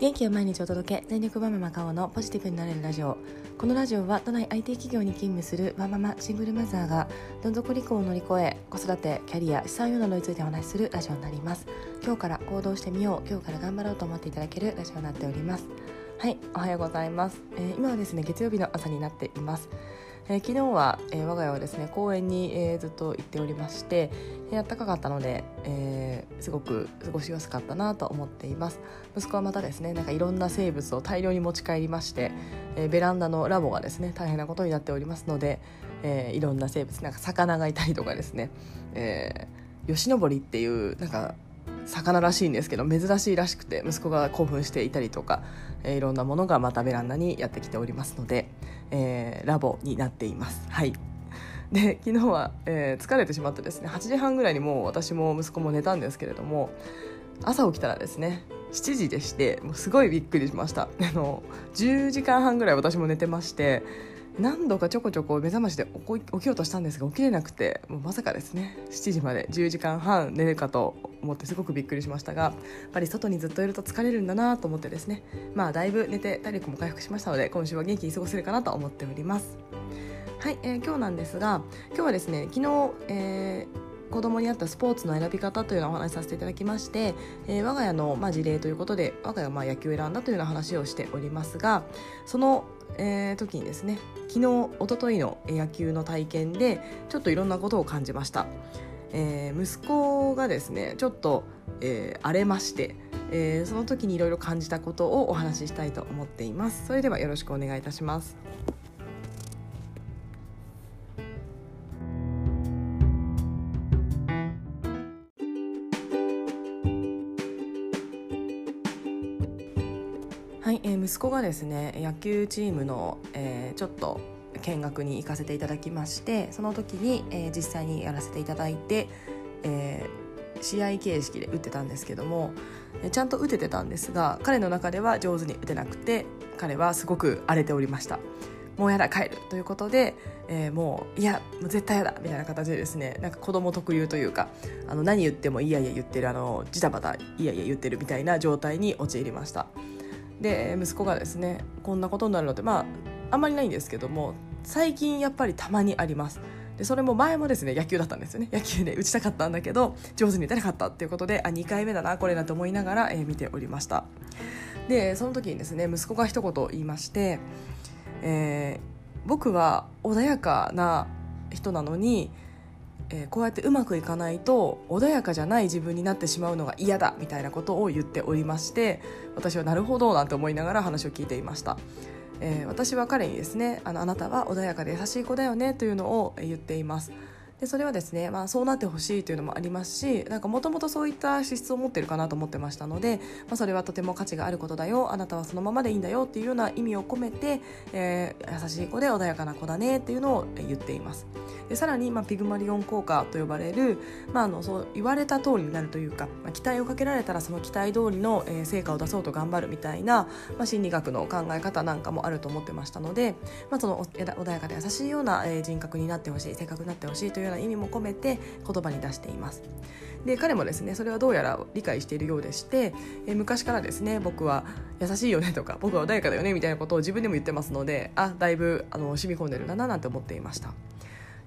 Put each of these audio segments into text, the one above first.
元気を毎日お届け全力マママカオのポジティブになれるラジオ。このラジオは都内 IT 企業に勤務するワンママシングルマザーがどん底離婚を乗り越え子育てキャリア資産用などについてお話しするラジオになります。今日から行動してみよう今日から頑張ろうと思っていただけるラジオになっております。はいおはようございます、えー、今はですね月曜日の朝になっています。えー、昨日は、えー、我が家はですね公園に、えー、ずっと行っておりまして、えー、暖かかったので、えー、すごく過ごしやすかったなと思っています。息子はまたですねなんかいろんな生物を大量に持ち帰りまして、えー、ベランダのラボがですね大変なことになっておりますので、えー、いろんな生物なんか魚がいたりとかですね、えー、吉登りっていうなんか魚らしいんですけど珍しいらしくて息子が興奮していたりとか、えー、いろんなものがまたベランダにやってきておりますので、えー、ラボになっています。はいで昨日は、えー、疲れてしまってですね8時半ぐらいにもう私も息子も寝たんですけれども朝起きたらですね7時でしてもうすごいびっくりしましたあの10時間半ぐらい私も寝てまして何度かちょこちょこ目覚ましで起きようとしたんですが起きれなくてもうまさかですね。7時まで10時間半寝るかと思ってすごくびっくりしましたがやっぱり外にずっといると疲れるんだなと思ってですね。まあだいぶ寝て体力も回復しましたので今週は元気に過ごせるかなと思っております。はい、えー、今日なんですが今日はですね昨日、えー子供に合ったスポーツの選び方というのをお話しさせていただきまして、えー、我が家の、まあ、事例ということで我が家はまあ野球を選んだというような話をしておりますがその、えー、時にですね昨日一昨日の野球の体験でちょっといろんなことを感じました、えー、息子がですねちょっと、えー、荒れましてえー、その時にいろいろ感じたことをお話ししたいと思っています。それではよろしくお願いいたします。子がですね野球チームの、えー、ちょっと見学に行かせていただきましてその時に、えー、実際にやらせていただいて、えー、試合形式で打ってたんですけどもちゃんと打ててたんですが彼の中では上手に打てなくて彼はすごく荒れておりました。もうやだ帰るということで、えー、もういやもう絶対やだみたいな形でですねなんか子供特有というかあの何言ってもいやいや言ってるあのジタバタいやいや言ってるみたいな状態に陥りました。で息子がですねこんなことになるのってまああんまりないんですけども最近やっぱりたまにあります。でそれも前もですね野球だったんですよね。野球で打ちたかったんだけど上手に打てなかったっていうことであ2回目だなこれなと思いながら、えー、見ておりました。でその時にですね息子が一言言いまして、えー、僕は穏やかな人なのにえー、こうやってうまくいかないと穏やかじゃない自分になってしまうのが嫌だみたいなことを言っておりまして私はなるほどなんて思いながら話を聞いていました、えー、私は彼にですねあのあなたは穏やかで優しい子だよねというのを言っています。でそれはですね、まあ、そうなってほしいというのもありますしもともとそういった資質を持ってるかなと思ってましたので、まあ、それはとても価値があることだよあなたはそのままでいいんだよっていうような意味を込めて、えー、優しい子で穏やかな子だねっていうのを言っています。でさらに、まあ、ピグマリオン効果と呼ばれる、まあ、あのそう言われた通りになるというか、まあ、期待をかけられたらその期待通りの、えー、成果を出そうと頑張るみたいな、まあ、心理学の考え方なんかもあると思ってましたので、まあ、その穏やかで優しいような、えー、人格になってほしい性格になってほしいというような意味も込めて言葉に出しています。で彼もですねそれはどうやら理解しているようでして、え昔からですね僕は優しいよねとか僕は穏やかだよねみたいなことを自分でも言ってますのであだいぶあの染み込んでるんだななんて思っていました、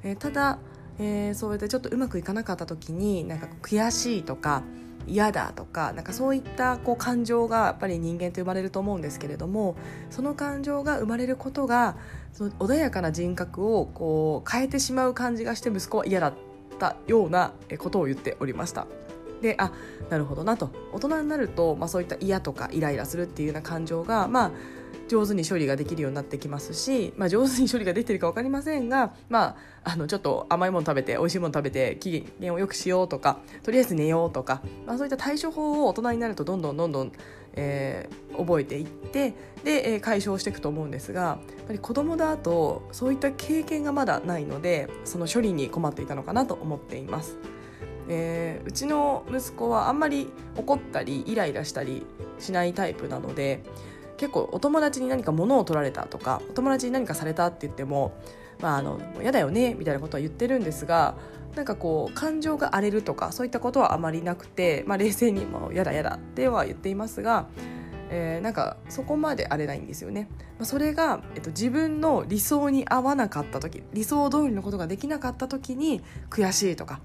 えただ、えー、そうやってちょっとうまくいかなかった時になんか悔しいとか嫌だとかなんかそういったこう感情がやっぱり人間と生まれると思うんですけれどもその感情が生まれることがその穏やかな人格をこう変えてしまう感じがして息子は嫌だったようなことを言っておりました。であなるほどなと大人になると、まあ、そういった嫌とかイライラするっていうような感情がまあ上手に処理ができるようになってきますし、まあ、上手に処理ができてるか分かりませんが、まあ、あのちょっと甘いもの食べて美味しいもの食べて機嫌をよくしようとかとりあえず寝ようとか、まあ、そういった対処法を大人になるとどんどんどんどん、えー、覚えていってで、えー、解消していくと思うんですがやっぱり子供だとそういった経験がまだないのでその処理に困っていたのかなと思っています。えー、うちの息子はあんまり怒ったりイライラしたりしないタイプなので結構お友達に何か物を取られたとかお友達に何かされたって言ってもまああの嫌だよねみたいなことは言ってるんですがなんかこう感情が荒れるとかそういったことはあまりなくて、まあ、冷静にも嫌だ嫌だっては言っていますが、えー、なんかそこまで荒れないんですよね、まあ、それが、えっと、自分の理想に合わなかった時理想通りのことができなかった時に悔しいとか、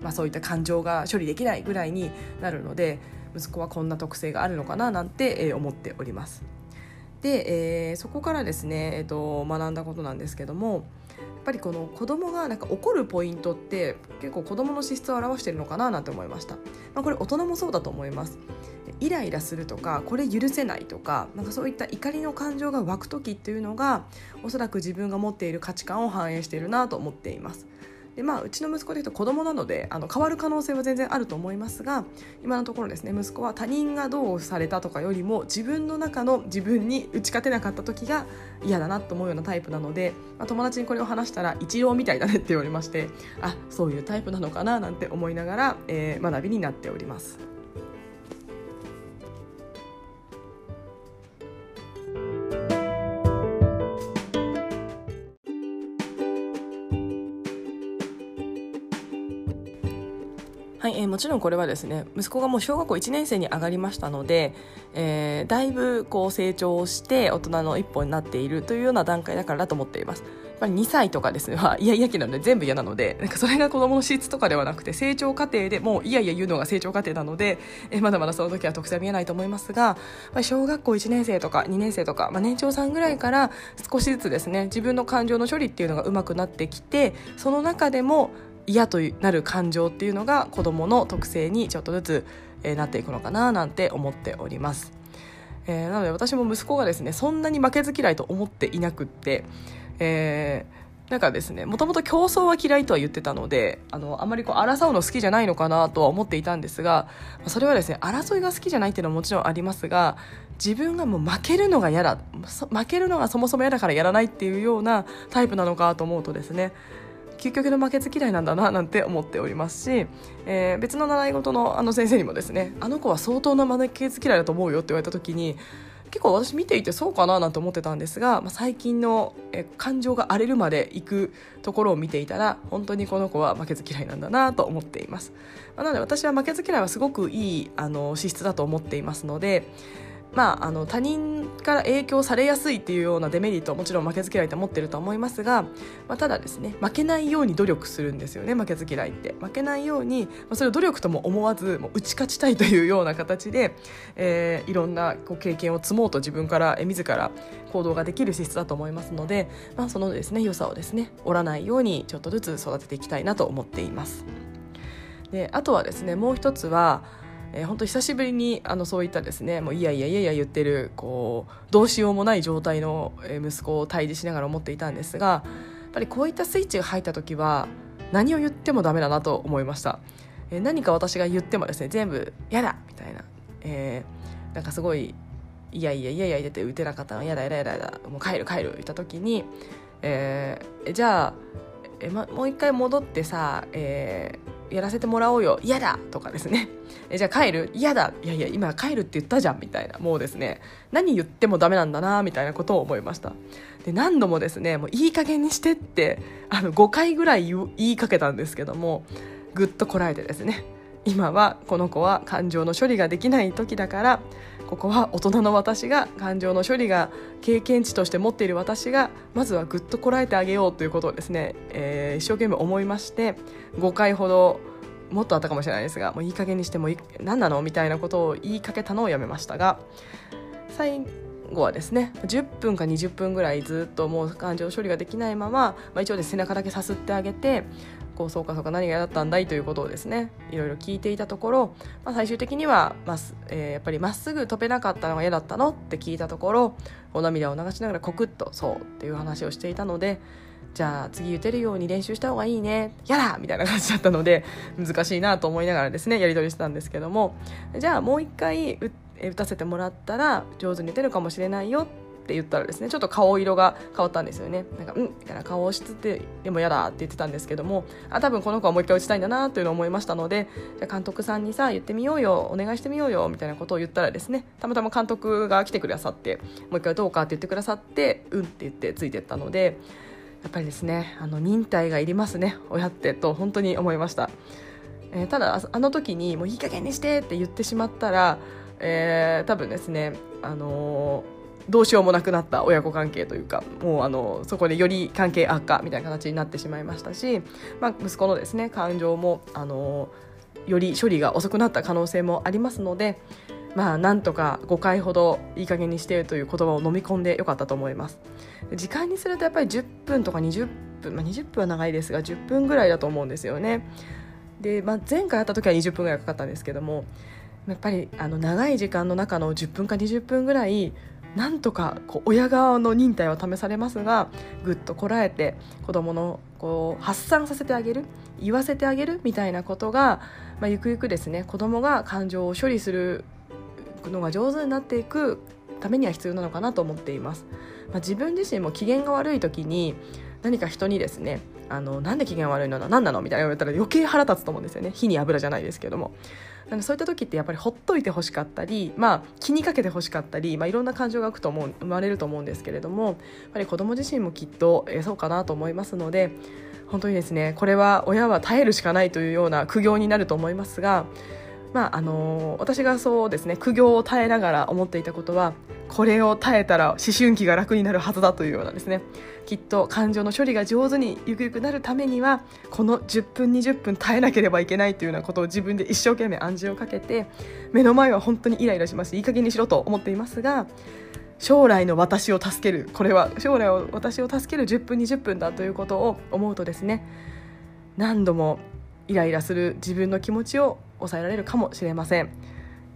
まあ、そういった感情が処理できないぐらいになるので息子はこんな特性があるのかななんて、思っております。で、えー、そこからですね、えーと、学んだことなんですけどもやっぱりこの子供がなんか怒るポイントって結構子供の資質を表しているのかななんて思いました、まあ、これ大人もそうだと思います。イライラするとかこれ許せないとかなんかそういった怒りの感情が湧く時っていうのがおそらく自分が持っている価値観を反映しているなと思っています。でまあ、うちの息子でいうと子供なのであの変わる可能性は全然あると思いますが今のところですね息子は他人がどうされたとかよりも自分の中の自分に打ち勝てなかった時が嫌だなと思うようなタイプなので、まあ、友達にこれを話したら一郎みたいだねって言われましてあそういうタイプなのかななんて思いながら、えー、学びになっております。ちろんこれはですね息子がもう小学校1年生に上がりましたので、えー、だいぶこう成長して大人の一歩になっているというような段階だからだと思っています。やっぱり2歳とかですね、は、いやいや期なので全部嫌なので、なんかそれが子供の質とかではなくて、成長過程でもういやいや言うのが成長過程なので、えまだまだその時は特性は見えないと思いますが、小学校1年生とか2年生とか、まあ、年長さんぐらいから少しずつですね、自分の感情の処理っていうのが上手くなってきて、その中でも嫌となる感情っていうのが子どもの特性にちょっとずつ、えー、なっていくのかななんて思っております。えー、なので私も息子がですねそんなに負けず嫌いと思っていなくって、えー、なんかですねもともと競争は嫌いとは言ってたのであのあまりこう争うの好きじゃないのかなとは思っていたんですがそれはですね争いが好きじゃないっていうのはもちろんありますが自分がもう負けるのが嫌だ負けるのがそもそも嫌だからやらないっていうようなタイプなのかと思うとですね究極の負けず嫌いなんだななんて思っておりますし、えー、別の習い事のあの先生にもですねあの子は相当な負けず嫌いだと思うよって言われた時に結構私見ていてそうかななんて思ってたんですが、まあ、最近のえ感情が荒れるまで行くところを見ていたら本当にこの子は負けず嫌いなんだなと思っています、まあ、なので私は負けず嫌いはすごくいいあの資質だと思っていますのでまあ、あの他人から影響されやすいっていうようなデメリットはもちろん負けず嫌いって持ってると思いますが、まあ、ただですね負けないように努力するんですよね負けず嫌いって負けないように、まあ、それを努力とも思わずもう打ち勝ちたいというような形で、えー、いろんなこう経験を積もうと自分からえ自ら行動ができる資質だと思いますので、まあ、そのですね良さをですね折らないようにちょっとずつ育てていきたいなと思っています。であとはですねもう一つはえー、本当久しぶりにあのそういったですねもういやいやいやいや言ってるこうどうしようもない状態の息子を対峙しながら思っていたんですがやっぱりこういったスイッチが入った時は何を言ってもダメだなと思いました、えー、何か私が言ってもですね全部「嫌だ!」みたいな、えー、なんかすごい「いやいやいやいや言って打てなかったの嫌だ嫌だ嫌だもう帰る帰る」言った時に、えー、じゃあえ、ま、もう一回戻ってさ、えーやらせてもらおうよ嫌だとかですね。えじゃあ帰る？嫌だ。いやいや今帰るって言ったじゃんみたいなもうですね。何言ってもダメなんだなみたいなことを思いました。で何度もですねもういい加減にしてってあの5回ぐらい言いかけたんですけどもぐっとこらえてですね。今はこの子は感情の処理ができない時だからここは大人の私が感情の処理が経験値として持っている私がまずはぐっとこらえてあげようということをですね、えー、一生懸命思いまして5回ほどもっとあったかもしれないですがもういい加減にしてもいい何なのみたいなことを言いかけたのをやめましたが最後はですね10分か20分ぐらいずっともう感情処理ができないまま、まあ、一応で背中だけさすってあげてこうそうかそうか何が嫌だったんだいということをですねいろいろ聞いていたところ、まあ、最終的には、まあえー、やっぱりまっすぐ飛べなかったのが嫌だったのって聞いたところお涙を流しながらコクッとそうっていう話をしていたのでじゃあ次打てるように練習した方がいいねやだみたいな感じだったので難しいなと思いながらですねやり取りしてたんですけどもじゃあもう一回打たせてもらったら上手に打てるかもしれないよって言ったらですねちょっと顔色が変わったんですよね。なんかうんみたいな顔をしつつでも嫌だって言ってたんですけどもあ多分この子はもう一回打ちたいんだなというのを思いましたのでじゃ監督さんにさ言ってみようよお願いしてみようよみたいなことを言ったらですねたまたま監督が来てくださってもう一回どうかって言ってくださってうんって言ってついてったのでやっぱりですねあの忍耐がいりますね親ってと本当に思いました、えー、ただあの時にもういい加減にしてって言ってしまったらえー、多分ですねあのーどうしようもなくなった親子関係というかもうあのそこでより関係悪化みたいな形になってしまいましたし、まあ、息子のですね感情もあのより処理が遅くなった可能性もありますので、まあ、なんとか5回ほどいい加減にしているという言葉を飲み込んでよかったと思います。時間にするとやっぱり10分とか20分、まあ、20分は長いですが10分ぐらいだと思うんですよね。で、まあ、前回やった時は20分ぐらいかかったんですけどもやっぱりあの長い時間の中の10分か20分ぐらいなんとかこう親側の忍耐は試されますがぐっとこらえて子どものこう発散させてあげる言わせてあげるみたいなことが、まあ、ゆくゆくですね子どもが感情を処理するのが上手になっていくためには必要なのかなと思っています。まあ、自分自身も機嫌が悪い時に何か人にですねあのなんで機嫌悪いの何なのみたいな言われたら余計腹立つと思うんですよね火に油じゃないですけどもなのでそういった時ってやっぱりほっといてほしかったり、まあ、気にかけてほしかったり、まあ、いろんな感情がと思う生まれると思うんですけれどもやっぱり子供自身もきっと、えー、そうかなと思いますので本当にですねこれは親は耐えるしかないというような苦行になると思いますがまああのー、私がそうですね苦行を耐えながら思っていたことはこれを耐えたら思春期が楽になるはずだというようなですねきっと感情の処理が上手にゆくゆくなるためにはこの10分20分耐えなければいけないというようなことを自分で一生懸命暗示をかけて目の前は本当にイライラします。いい加減にしろと思っていますが将来の私を助けるこれは将来を私を助ける10分20分だということを思うとですね何度もイライラする自分の気持ちを抑えられるかもしれません。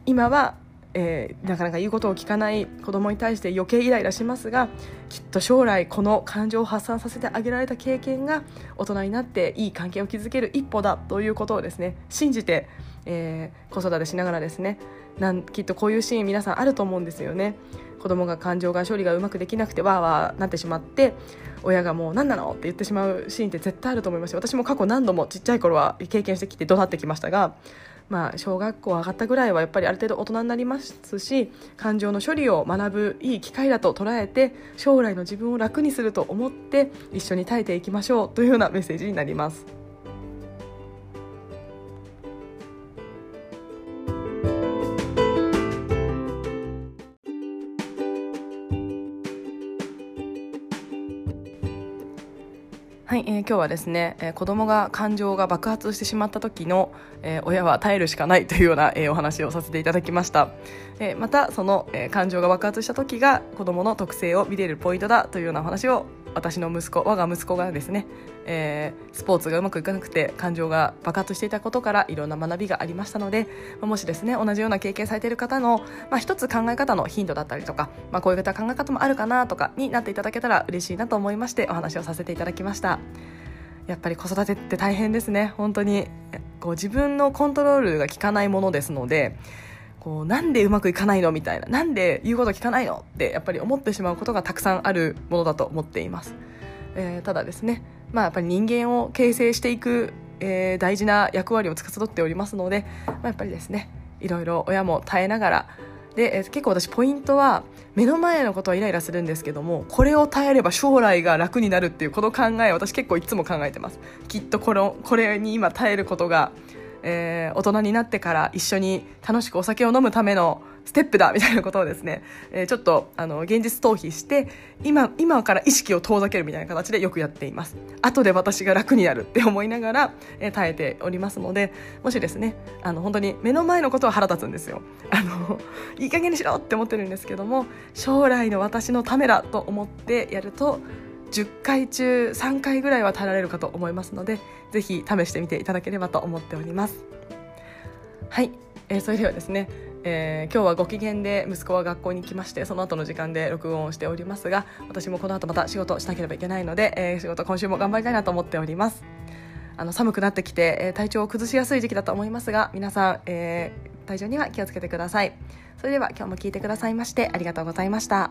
今はえー、なかなか言うことを聞かない子供に対して余計イライラしますがきっと将来この感情を発散させてあげられた経験が大人になっていい関係を築ける一歩だということをですね信じて、えー、子育てしながらですねなんきっとこういうシーン皆さんあると思うんですよね。子供が感情が処理がうまくできなくてわーわーなってしまって親がもう何なのって言ってしまうシーンって絶対あると思いますし私も過去何度もちっちゃい頃は経験してきて怒鳴ってきましたがまあ、小学校上がったぐらいはやっぱりある程度大人になりますし感情の処理を学ぶいい機会だと捉えて将来の自分を楽にすると思って一緒に耐えていきましょうというようなメッセージになります。今日はですね、えー、子供が感情が爆発してしまった時の、えー、親は耐えるしかないというような、えー、お話をさせていただきました、え、またその、え、感情が爆発した時が子供の特性を見れるポイントだというようなお話を私の息子我が息子がですね、えー、スポーツがうまくいかなくて感情が爆発していたことからいろんな学びがありましたのでもしですね同じような経験されている方の、まあ、一つ考え方のヒントだったりとか、まあ、こういう方考え方もあるかなとかになっていただけたら嬉しいなと思いましてお話をさせていただきました。やっぱり子育てって大変ですね。本当にこう自分のコントロールが効かないものですのでこうなんでうまくいかないのみたいな。なんで言うこと聞かないのってやっぱり思ってしまうことがたくさんあるものだと思っています、えー、ただですねまあやっぱり人間を形成していく、えー、大事な役割を司っておりますので、まあ、やっぱりですねいろいろ親も耐えながら。で、えー、結構私ポイントは目の前のことはイライラするんですけどもこれを耐えれば将来が楽になるっていうこの考え私結構いつも考えてます。きっとこのこれに今耐えることがえー、大人になってから一緒に楽しくお酒を飲むためのステップだみたいなことをですね、えー、ちょっとあの現実逃避して今今から意識を遠ざけるみたいな形でよくやっています。後で私が楽になるって思いながら、えー、耐えておりますのでもしですねあの本当に目の前のことは腹立つんですよ。あのいい加減にしろって思ってるんですけども将来の私のためだと思ってやると10回中3回ぐらいは耐えられるかと思いますのでぜひ試してみていただければと思っております。はい、えー、それではですねえー、今日はご機嫌で息子は学校に来ましてその後の時間で録音をしておりますが私もこの後また仕事しなければいけないので、えー、仕事今週も頑張りたいなと思っております。あの寒くなってきて、えー、体調を崩しやすい時期だと思いますが皆さん、えー、体調には気をつけてください。それでは今日も聞いてくださいましてありがとうございました。